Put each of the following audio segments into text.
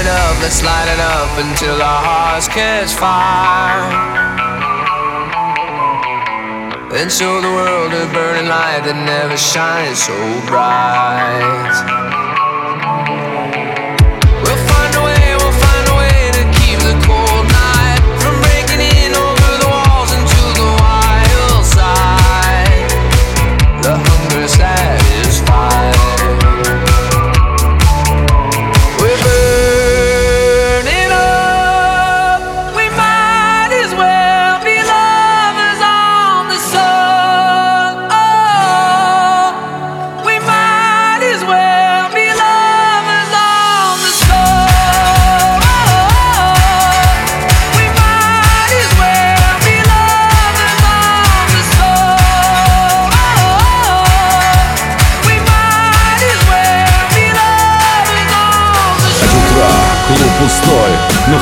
It up, let's light it up until our hearts catch fire. And show the world a burning light that never shines so bright.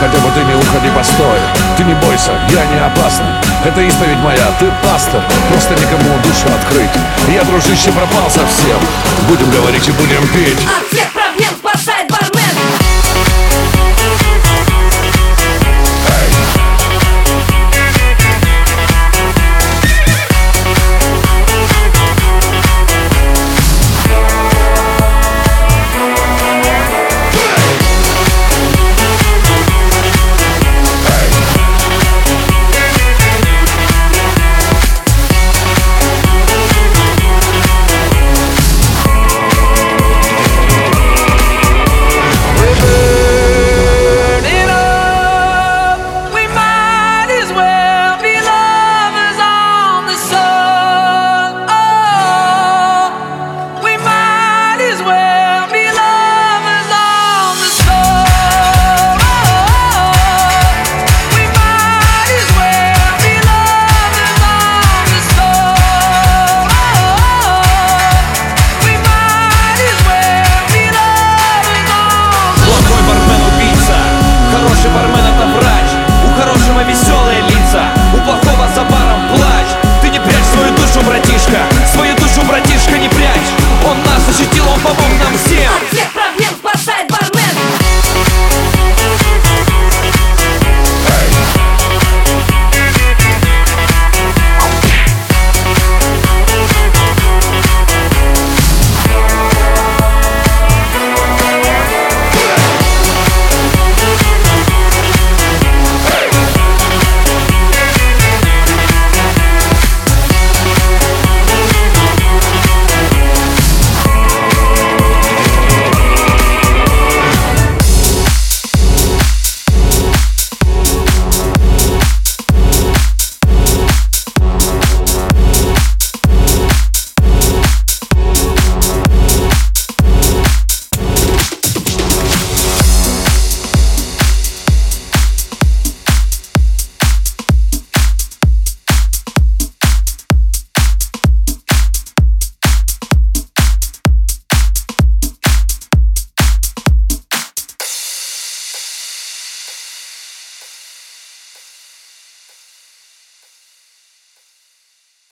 Хотя бы ты не уходи, постой. Ты не бойся, я не опасный. Это исповедь моя, ты пастор. Просто никому душу открыть. Я, дружище, пропал совсем. Будем говорить и будем пить